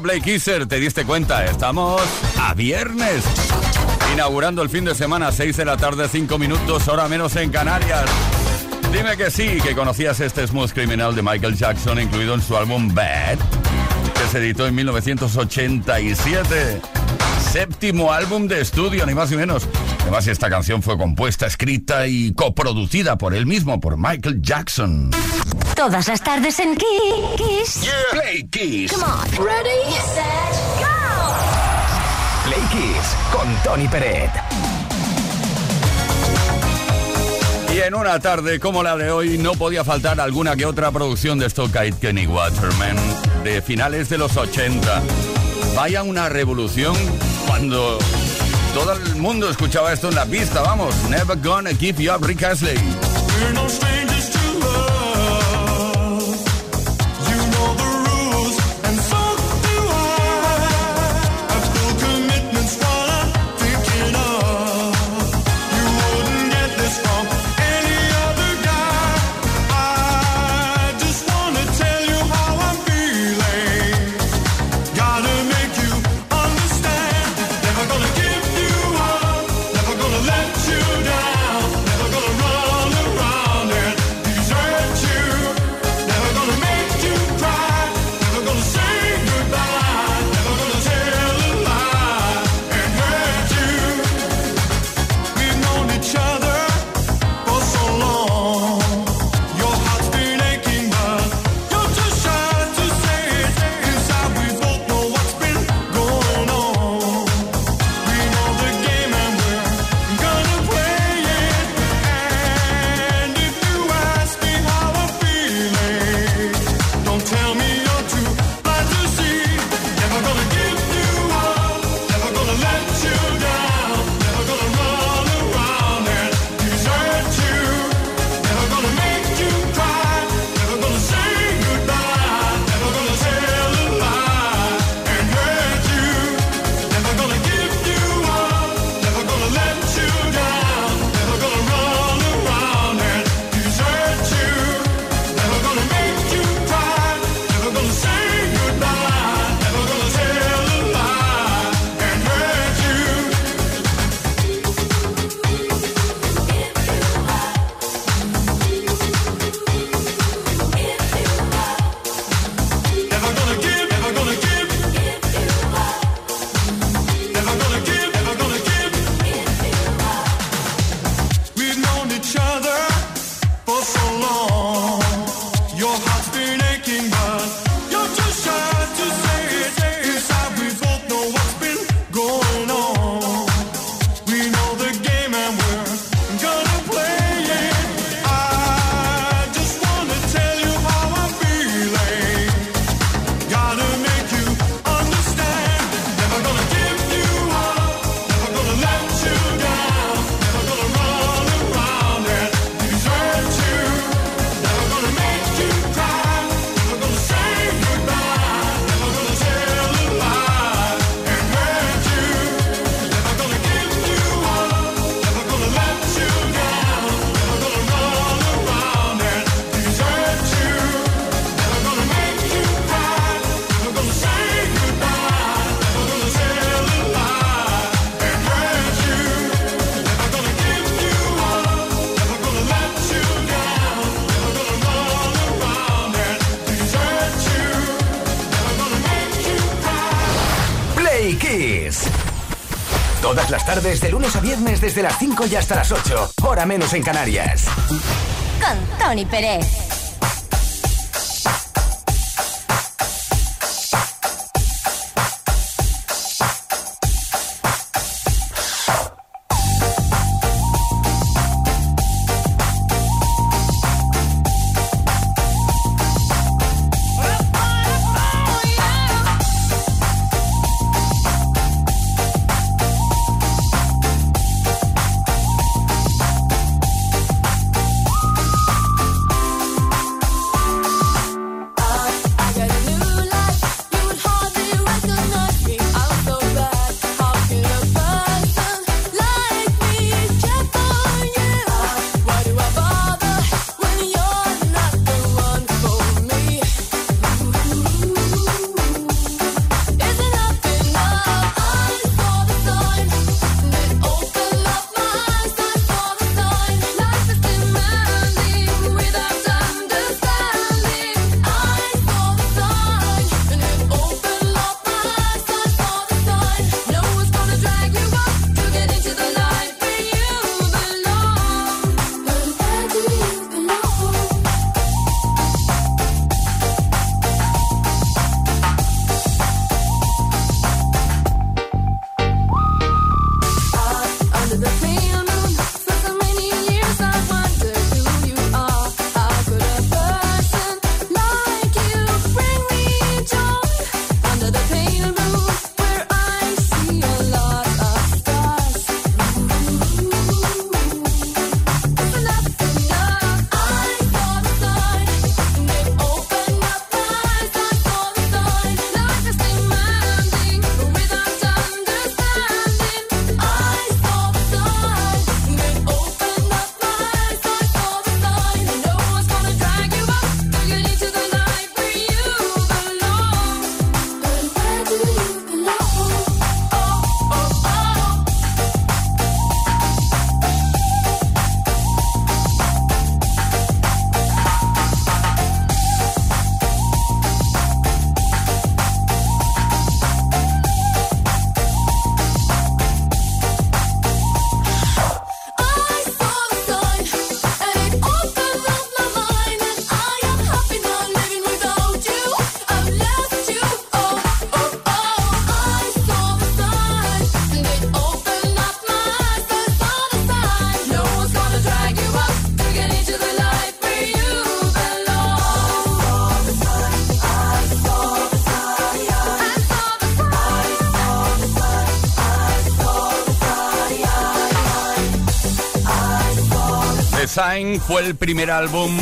querido Play Kisser, te diste cuenta, estamos a viernes. Inaugurando el fin de semana, 6 de la tarde, 5 minutos, hora menos en Canarias. Dime que sí, que conocías este smooth criminal de Michael Jackson, incluido en su álbum Bad, que se editó en 1987. Séptimo álbum de estudio, ni más ni menos. Además, esta canción fue compuesta, escrita y coproducida por él mismo, por Michael Jackson. Todas las tardes en Kiss. Play Kiss. Come on. Ready, set, go. Play Kiss con Tony Peret. Y en una tarde como la de hoy no podía faltar alguna que otra producción de Stock Kenny Waterman de finales de los 80. Vaya una revolución cuando todo el mundo escuchaba esto en la pista, vamos. Never gonna give you up, Rick Astley. 5 y hasta las 8, hora menos en Canarias. Con Tony Pérez. Fue el primer álbum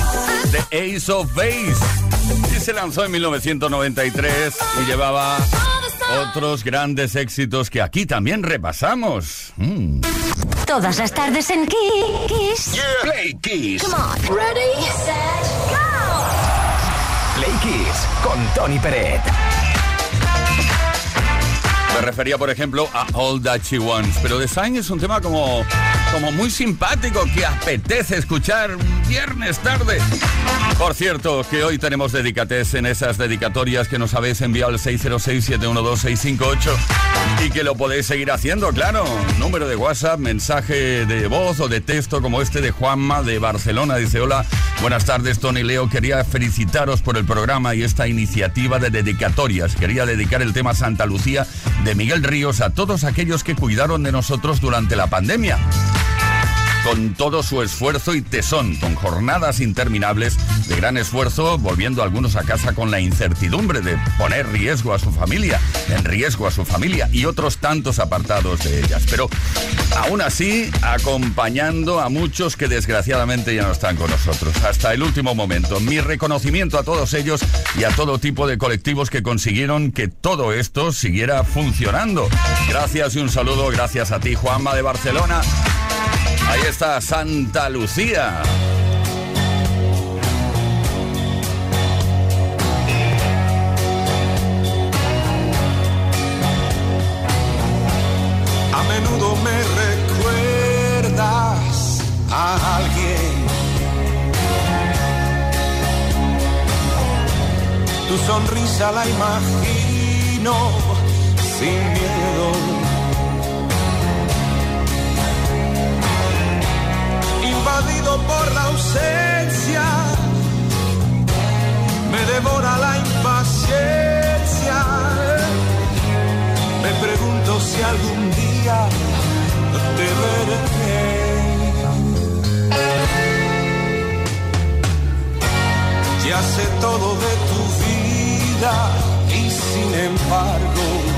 de Ace of Base y se lanzó en 1993 y llevaba otros grandes éxitos que aquí también repasamos. Mm. Todas las tardes en Kiss. Play Kiss. Come on. Ready, set, go. Play Kiss con Tony Peret. Me refería, por ejemplo, a All That She Wants, pero The Sign es un tema como, como muy simpático que apetece escuchar viernes tarde. Por cierto, que hoy tenemos dedicates en esas dedicatorias que nos habéis enviado al 606-712-658 y que lo podéis seguir haciendo, claro. Número de WhatsApp, mensaje de voz o de texto como este de Juanma de Barcelona. Dice, hola, buenas tardes Tony Leo. Quería felicitaros por el programa y esta iniciativa de dedicatorias. Quería dedicar el tema Santa Lucía de Miguel Ríos a todos aquellos que cuidaron de nosotros durante la pandemia con todo su esfuerzo y tesón, con jornadas interminables de gran esfuerzo, volviendo algunos a casa con la incertidumbre de poner riesgo a su familia, en riesgo a su familia y otros tantos apartados de ellas. Pero aún así, acompañando a muchos que desgraciadamente ya no están con nosotros. Hasta el último momento. Mi reconocimiento a todos ellos y a todo tipo de colectivos que consiguieron que todo esto siguiera funcionando. Gracias y un saludo, gracias a ti, Juanma de Barcelona. Ahí está Santa Lucía. A menudo me recuerdas a alguien. Tu sonrisa la imagino sin miedo. Por la ausencia, me devora la impaciencia. Me pregunto si algún día te veré. Ya sé todo de tu vida y sin embargo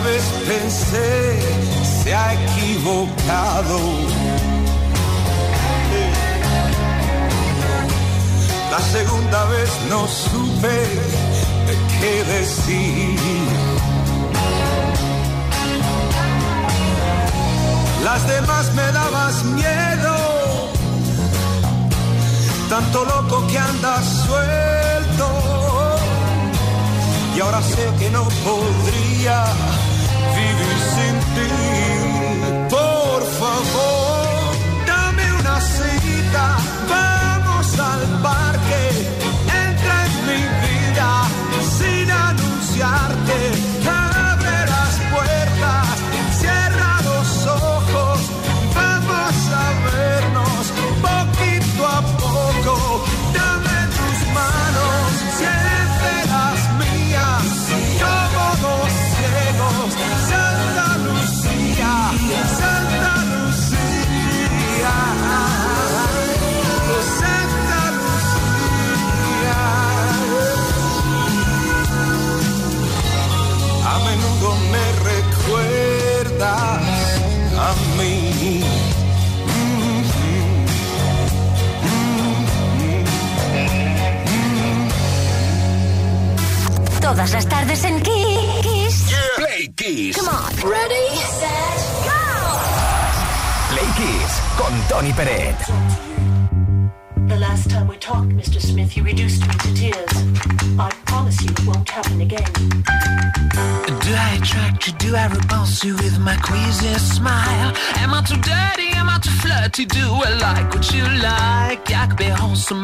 vez pensé, se ha equivocado. La segunda vez no supe qué decir. Las demás me dabas miedo, tanto loco que andas suelto. Y ahora sé que no podría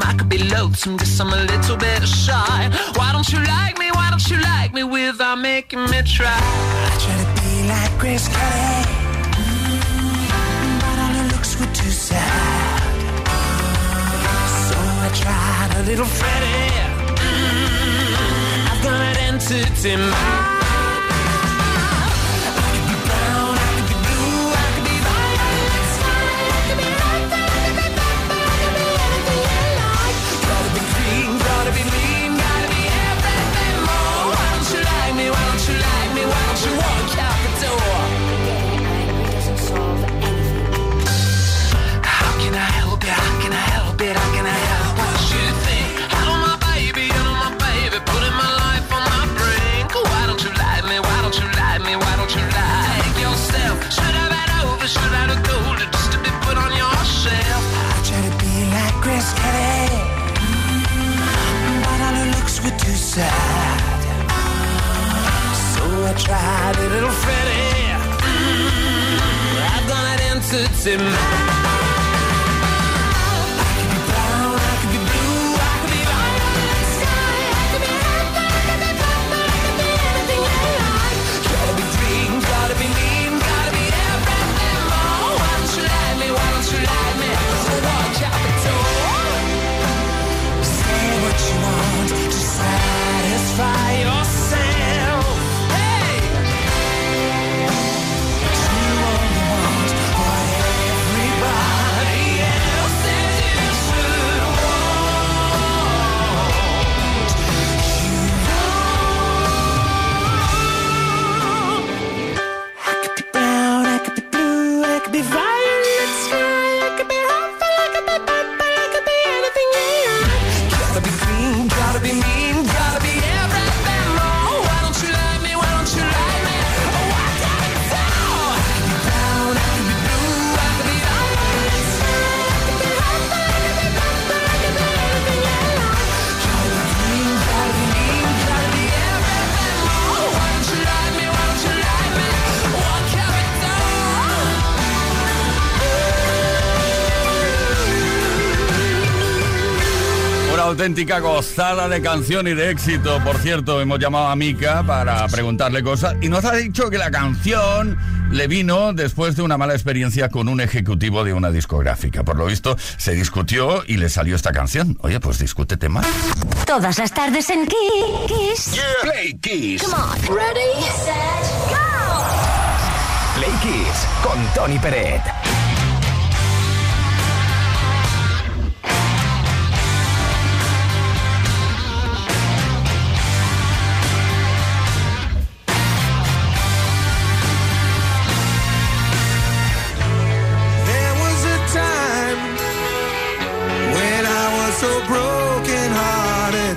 I could be loathsome, guess I'm a little bit shy. Why don't you like me? Why don't you like me without making me try? I try to be like Grace Kelly, mm, but all her looks were too sad. So I tried a little Freddie. Mm, I've got an entity mind. auténtica gozada de canción y de éxito. Por cierto, hemos llamado a Mika para preguntarle cosas y nos ha dicho que la canción le vino después de una mala experiencia con un ejecutivo de una discográfica. Por lo visto, se discutió y le salió esta canción. Oye, pues discútete más. Todas las tardes en Kiss. Yeah. Play Kiss. Come on. Ready, set, go. Play Kiss con Tony Peret. so broken hearted.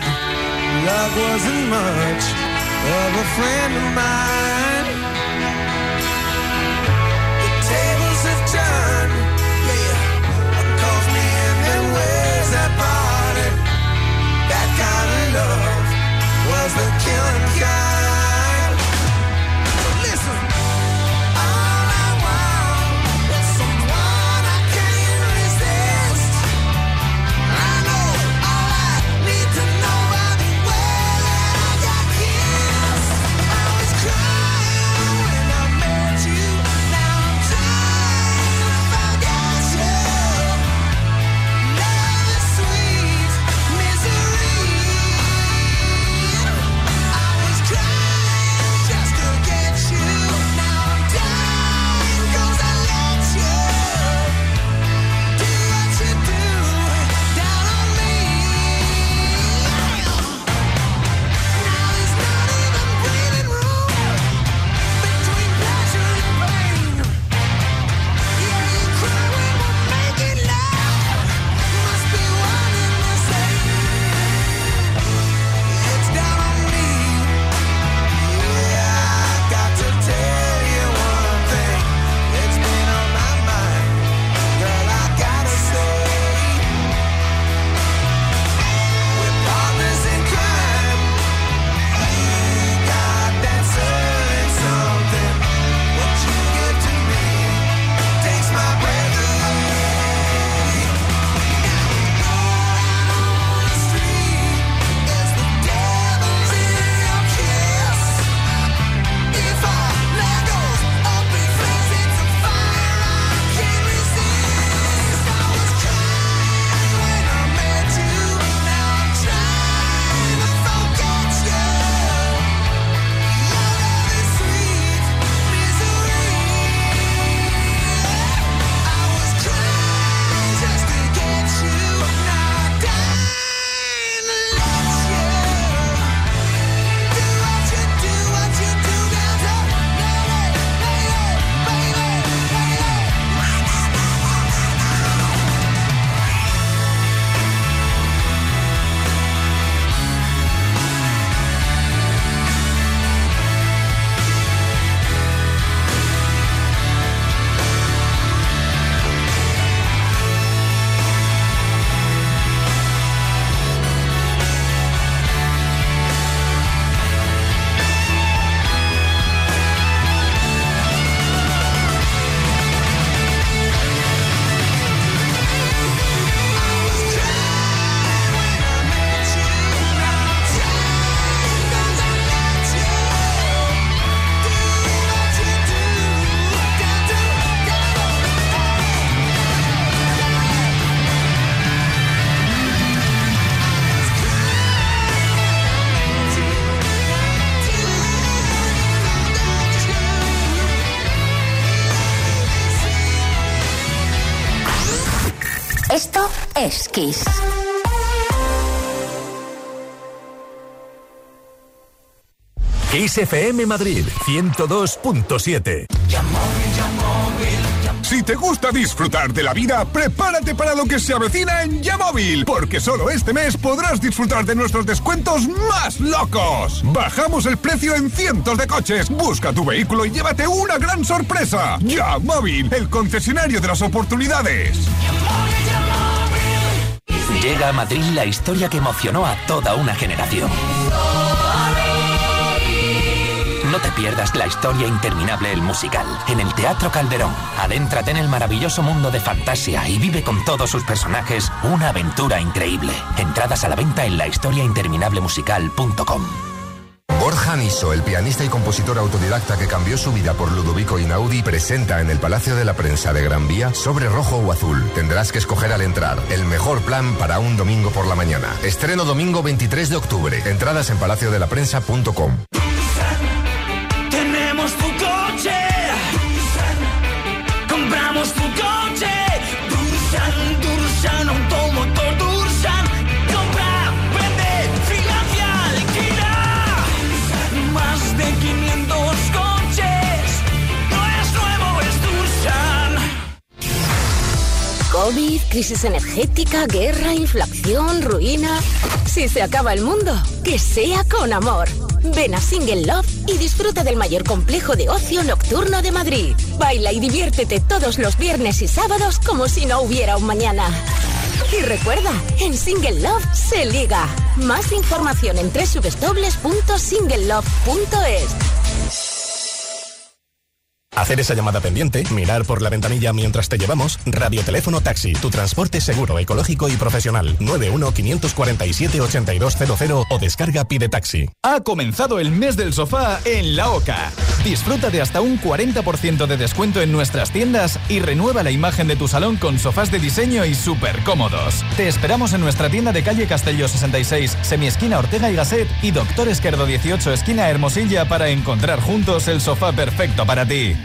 Love wasn't much of a friend of mine. Es Kiss. Kiss FM Madrid 102.7. Si te gusta disfrutar de la vida, prepárate para lo que se avecina en Yamóvil, porque solo este mes podrás disfrutar de nuestros descuentos más locos. Bajamos el precio en cientos de coches. Busca tu vehículo y llévate una gran sorpresa. Yamóvil, el concesionario de las oportunidades. Llega a Madrid la historia que emocionó a toda una generación. No te pierdas la historia interminable El Musical en el Teatro Calderón. Adéntrate en el maravilloso mundo de fantasía y vive con todos sus personajes una aventura increíble. Entradas a la venta en lahistoriainterminablemusical.com. Borja Niso, el pianista y compositor autodidacta que cambió su vida por Ludovico Inaudi, presenta en el Palacio de la Prensa de Gran Vía sobre rojo o azul. Tendrás que escoger al entrar el mejor plan para un domingo por la mañana. Estreno domingo 23 de octubre. Entradas en palaciodelaprensa.com. COVID, crisis energética, guerra, inflación, ruina. Si se acaba el mundo, que sea con amor. Ven a Single Love y disfruta del mayor complejo de ocio nocturno de Madrid. Baila y diviértete todos los viernes y sábados como si no hubiera un mañana. Y recuerda, en Single Love se liga. Más información en www.singlelove.es. Hacer esa llamada pendiente, mirar por la ventanilla mientras te llevamos, radioteléfono taxi, tu transporte seguro, ecológico y profesional. 91-547-8200 o descarga Pide Taxi. Ha comenzado el mes del sofá en La Oca. Disfruta de hasta un 40% de descuento en nuestras tiendas y renueva la imagen de tu salón con sofás de diseño y súper cómodos. Te esperamos en nuestra tienda de calle Castelló 66, semiesquina Ortega y Gasset y Doctor Esquerdo 18, esquina Hermosilla para encontrar juntos el sofá perfecto para ti.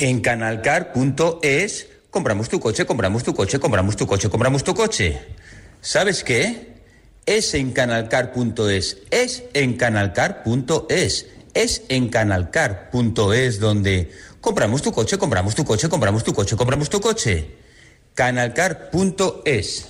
En canalcar.es compramos tu coche, compramos tu coche, compramos tu coche, compramos tu coche. ¿Sabes qué? Es en canalcar.es, es en canalcar.es, es en canalcar.es donde compramos tu coche, compramos tu coche, compramos tu coche, compramos tu coche. Canalcar.es.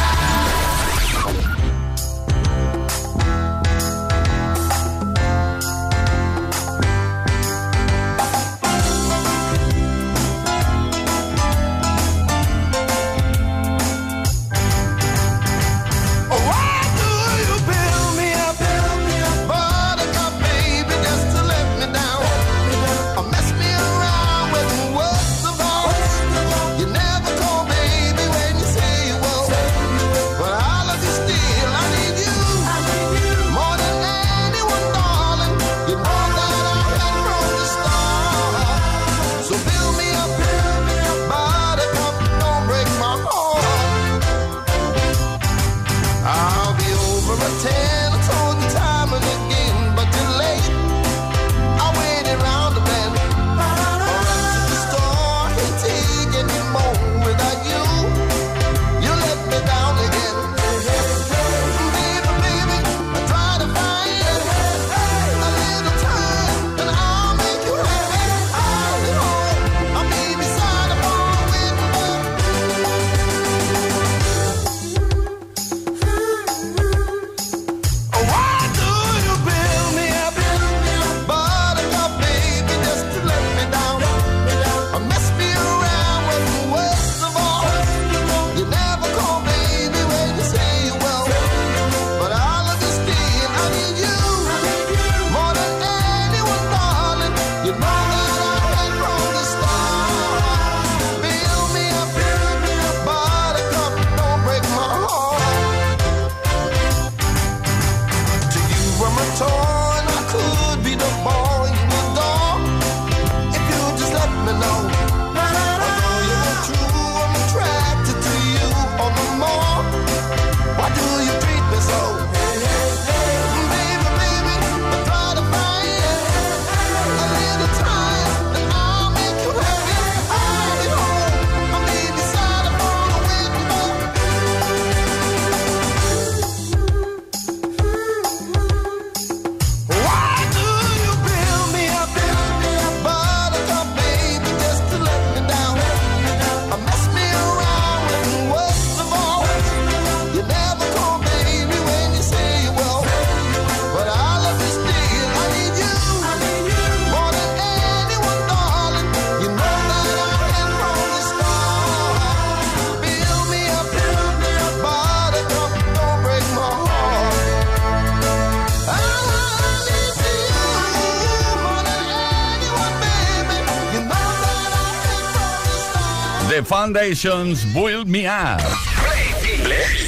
Foundations Build Me Up.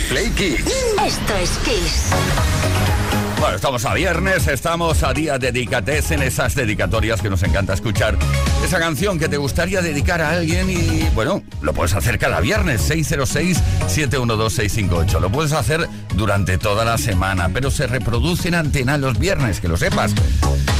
Play Kids. Esto es Kiss. Bueno, estamos a viernes, estamos a día dedicates en esas dedicatorias que nos encanta escuchar. Esa canción que te gustaría dedicar a alguien y, bueno, lo puedes hacer cada viernes, 606-712-658. Lo puedes hacer durante toda la semana, pero se reproduce en antena los viernes, que lo sepas.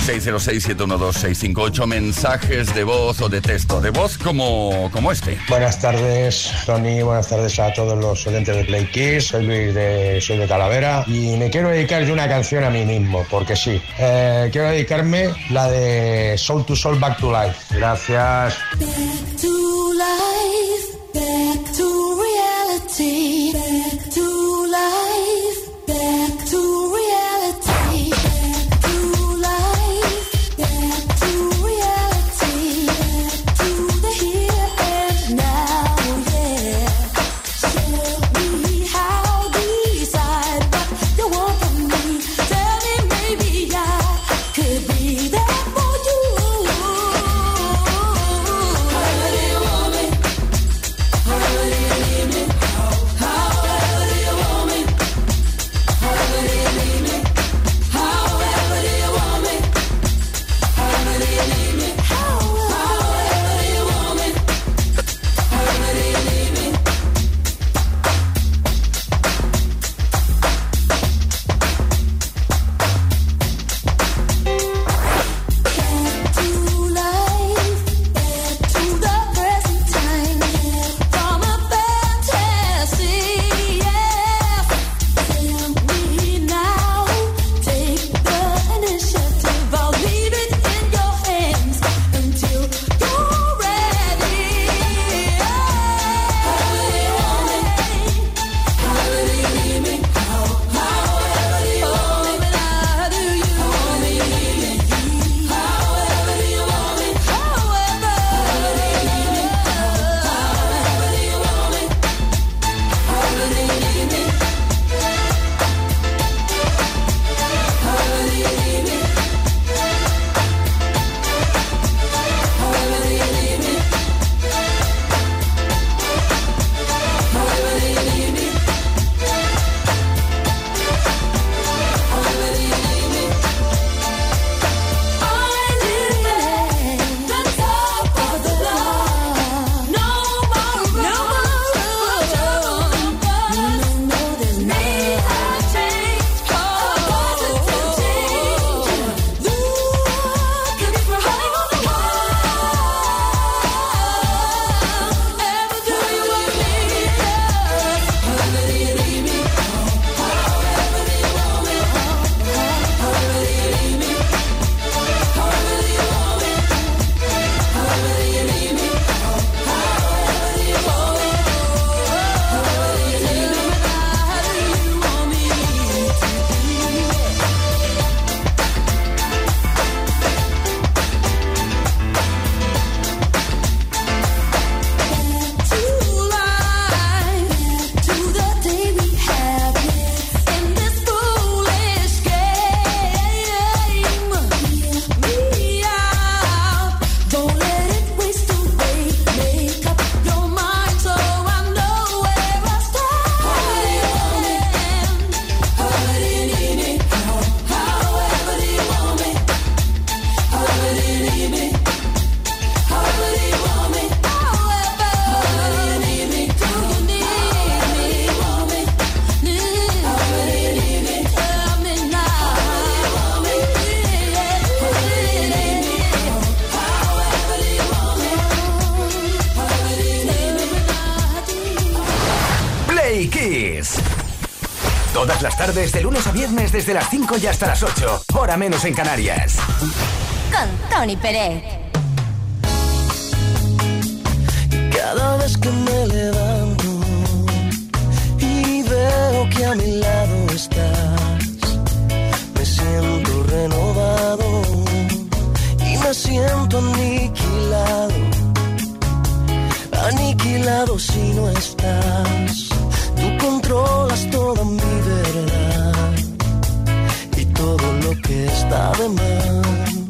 606-712-658, mensajes de voz o de texto. De voz como, como este. Buenas tardes, Tony. Buenas tardes a todos los oyentes de Play Kiss. Soy Luis de, soy de Talavera y me quiero dedicar yo una canción a mí mismo, porque sí. Eh, quiero dedicarme la de Soul to Soul Back to Life. Gracias. Back to life, back to reality, desde las 5 y hasta las 8. Hora menos en Canarias. Con Tony Pérez. Cada vez que me levanto y veo que a mi lado estás, me siento renovado y me siento aniquilado, aniquilado si no estás. Tú controlas que está de más.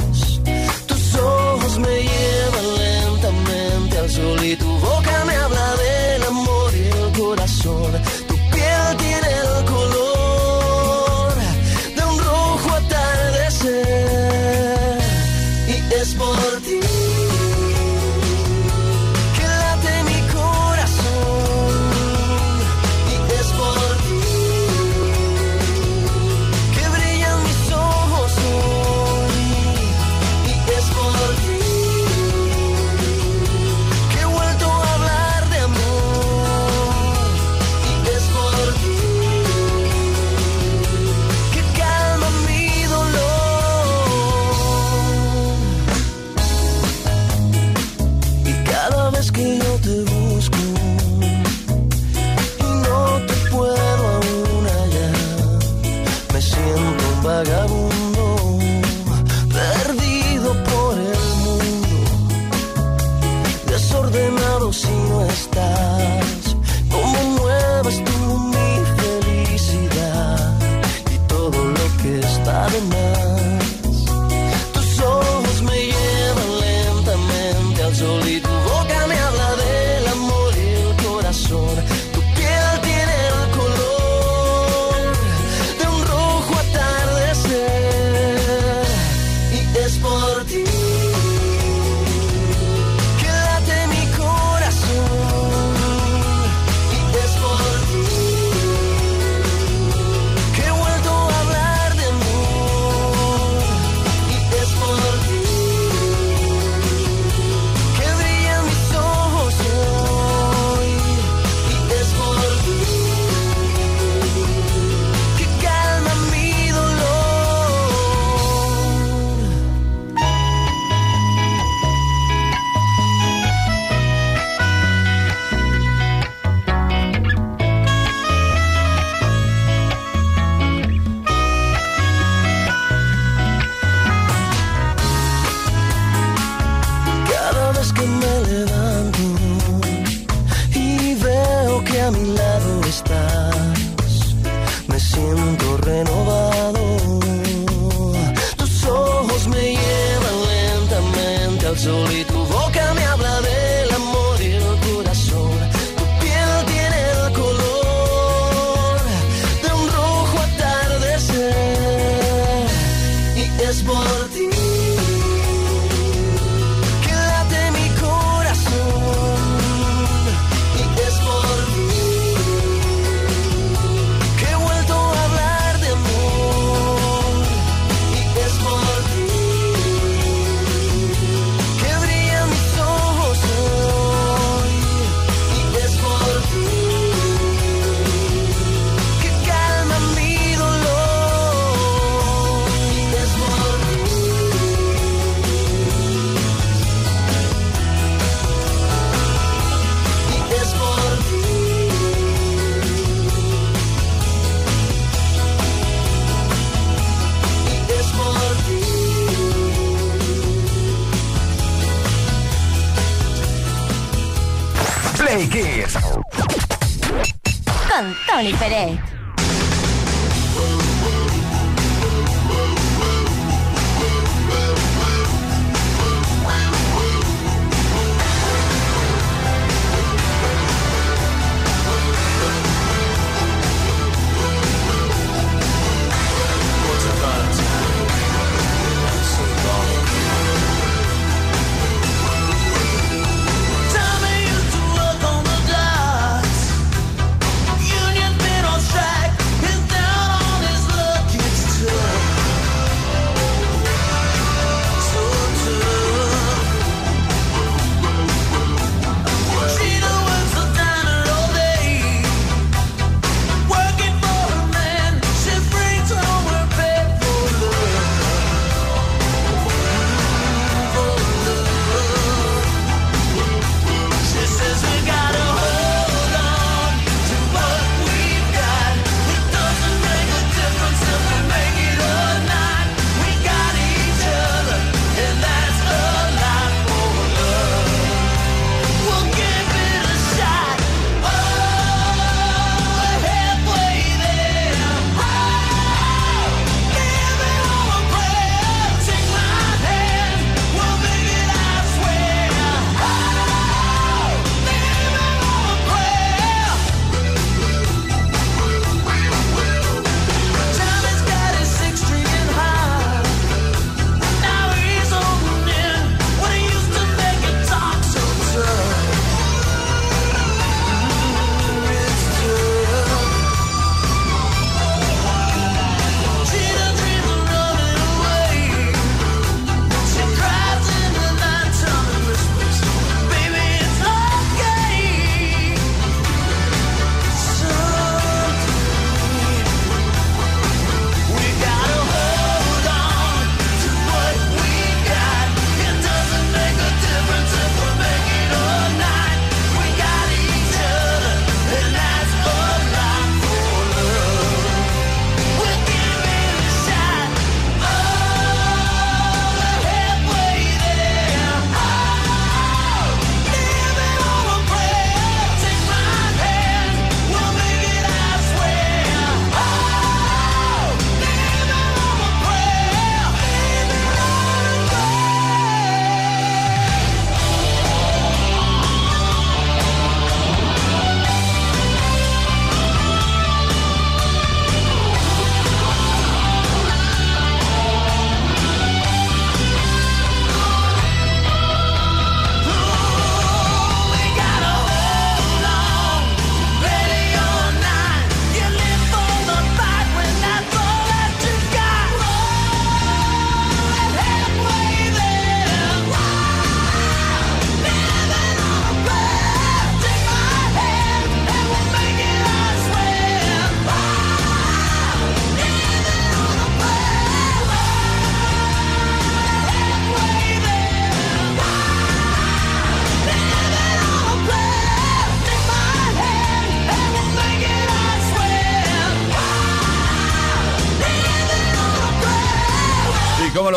Tony Pérez.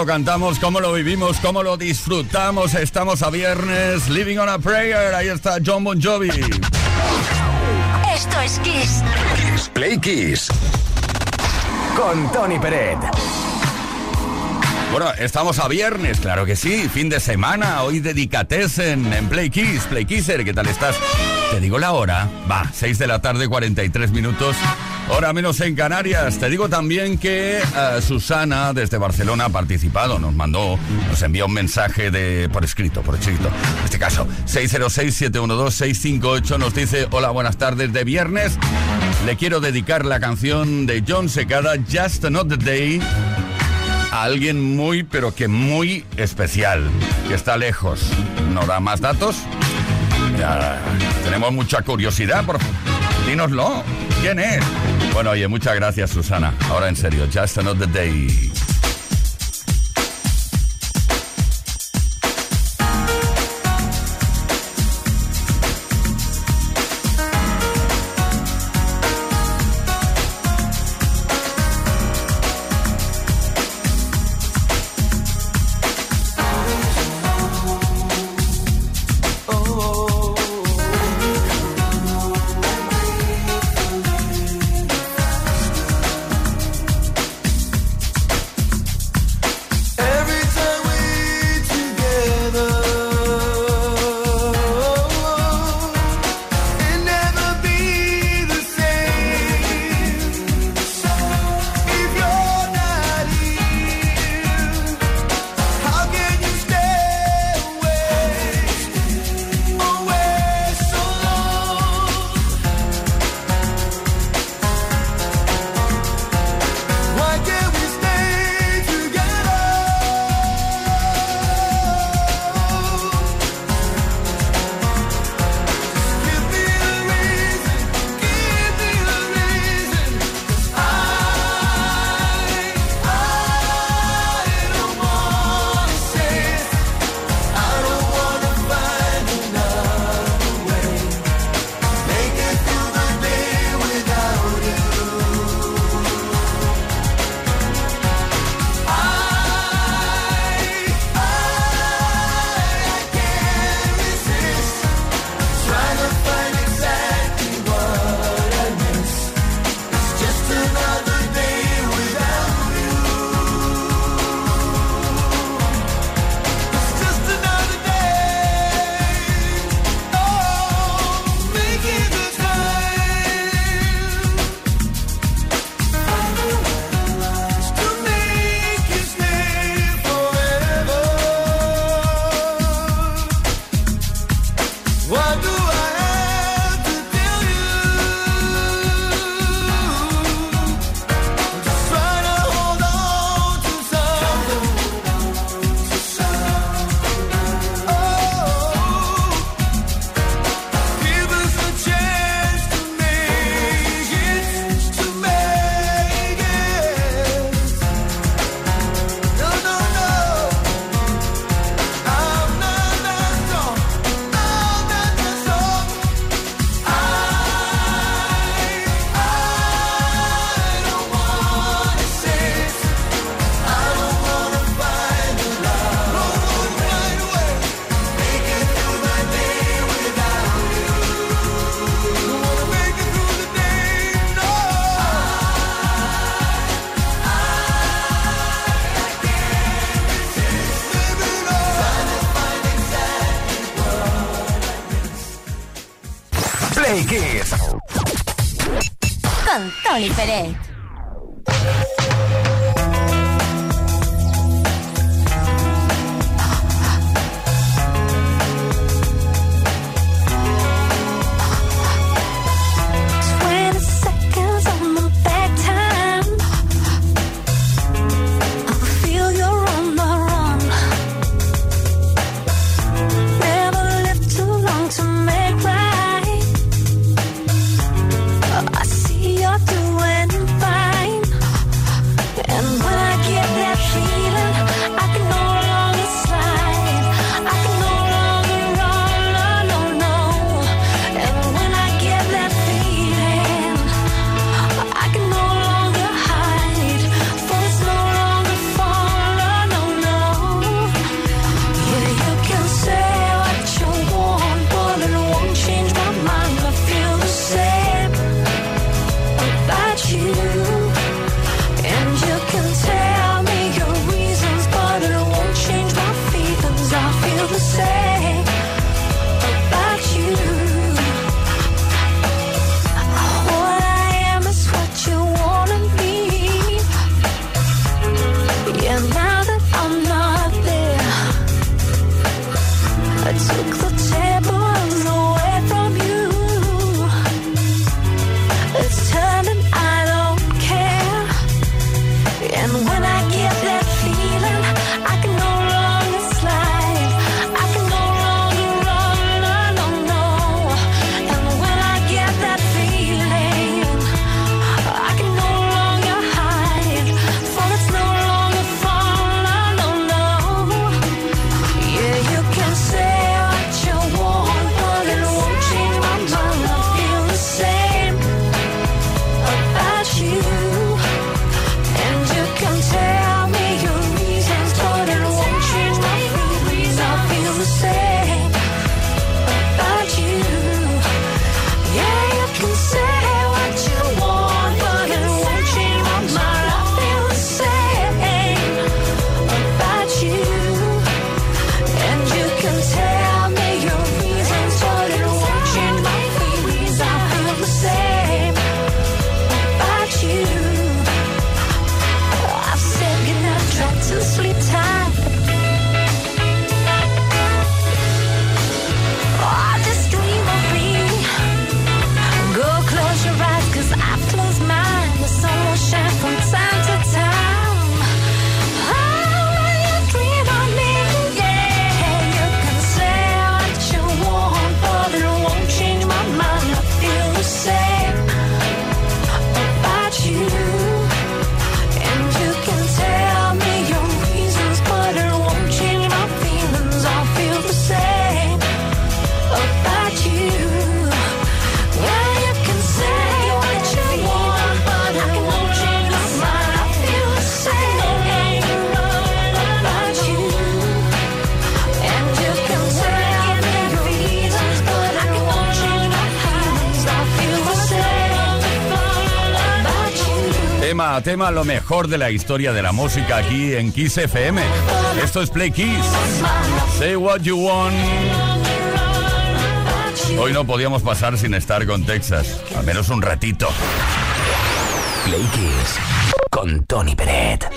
Lo cantamos, cómo lo vivimos, cómo lo disfrutamos. Estamos a viernes, Living on a Prayer. Ahí está John Bon Jovi. Esto es Kiss. Kiss Play Kiss. Con Tony Peret. Bueno, estamos a viernes, claro que sí, fin de semana, hoy dedicatesen en Play Kiss, Play Kisser, ¿qué tal estás? Te digo la hora, va, 6 de la tarde, 43 minutos, hora menos en Canarias. Te digo también que eh, Susana desde Barcelona ha participado, nos mandó, nos envió un mensaje de por escrito, por escrito. En este caso, 606-712-658 nos dice, hola, buenas tardes de viernes. Le quiero dedicar la canción de John Secada, Just Another Day a alguien muy, pero que muy especial, que está lejos. ¿No da más datos? Ya, tenemos mucha curiosidad, por dínoslo. ¿Quién es? Bueno, oye, muchas gracias, Susana. Ahora en serio, just another day. Tema lo mejor de la historia de la música aquí en Kiss FM. Esto es Play Kiss. Say what you want. Hoy no podíamos pasar sin estar con Texas, al menos un ratito. Play Kiss con Tony Peret.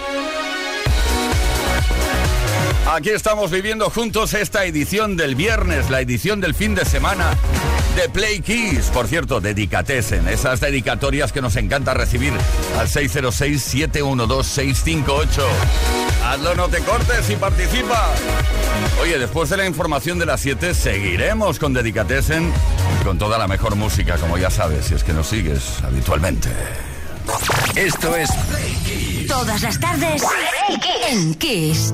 Aquí estamos viviendo juntos esta edición del viernes, la edición del fin de semana de Play Kiss. Por cierto, dedicatesen, esas dedicatorias que nos encanta recibir al 606-712-658. Hazlo, no te cortes y participa. Oye, después de la información de las 7 seguiremos con Dedicatesen y con toda la mejor música, como ya sabes, si es que nos sigues habitualmente. Esto es Play Kiss. Todas las tardes en Kiss.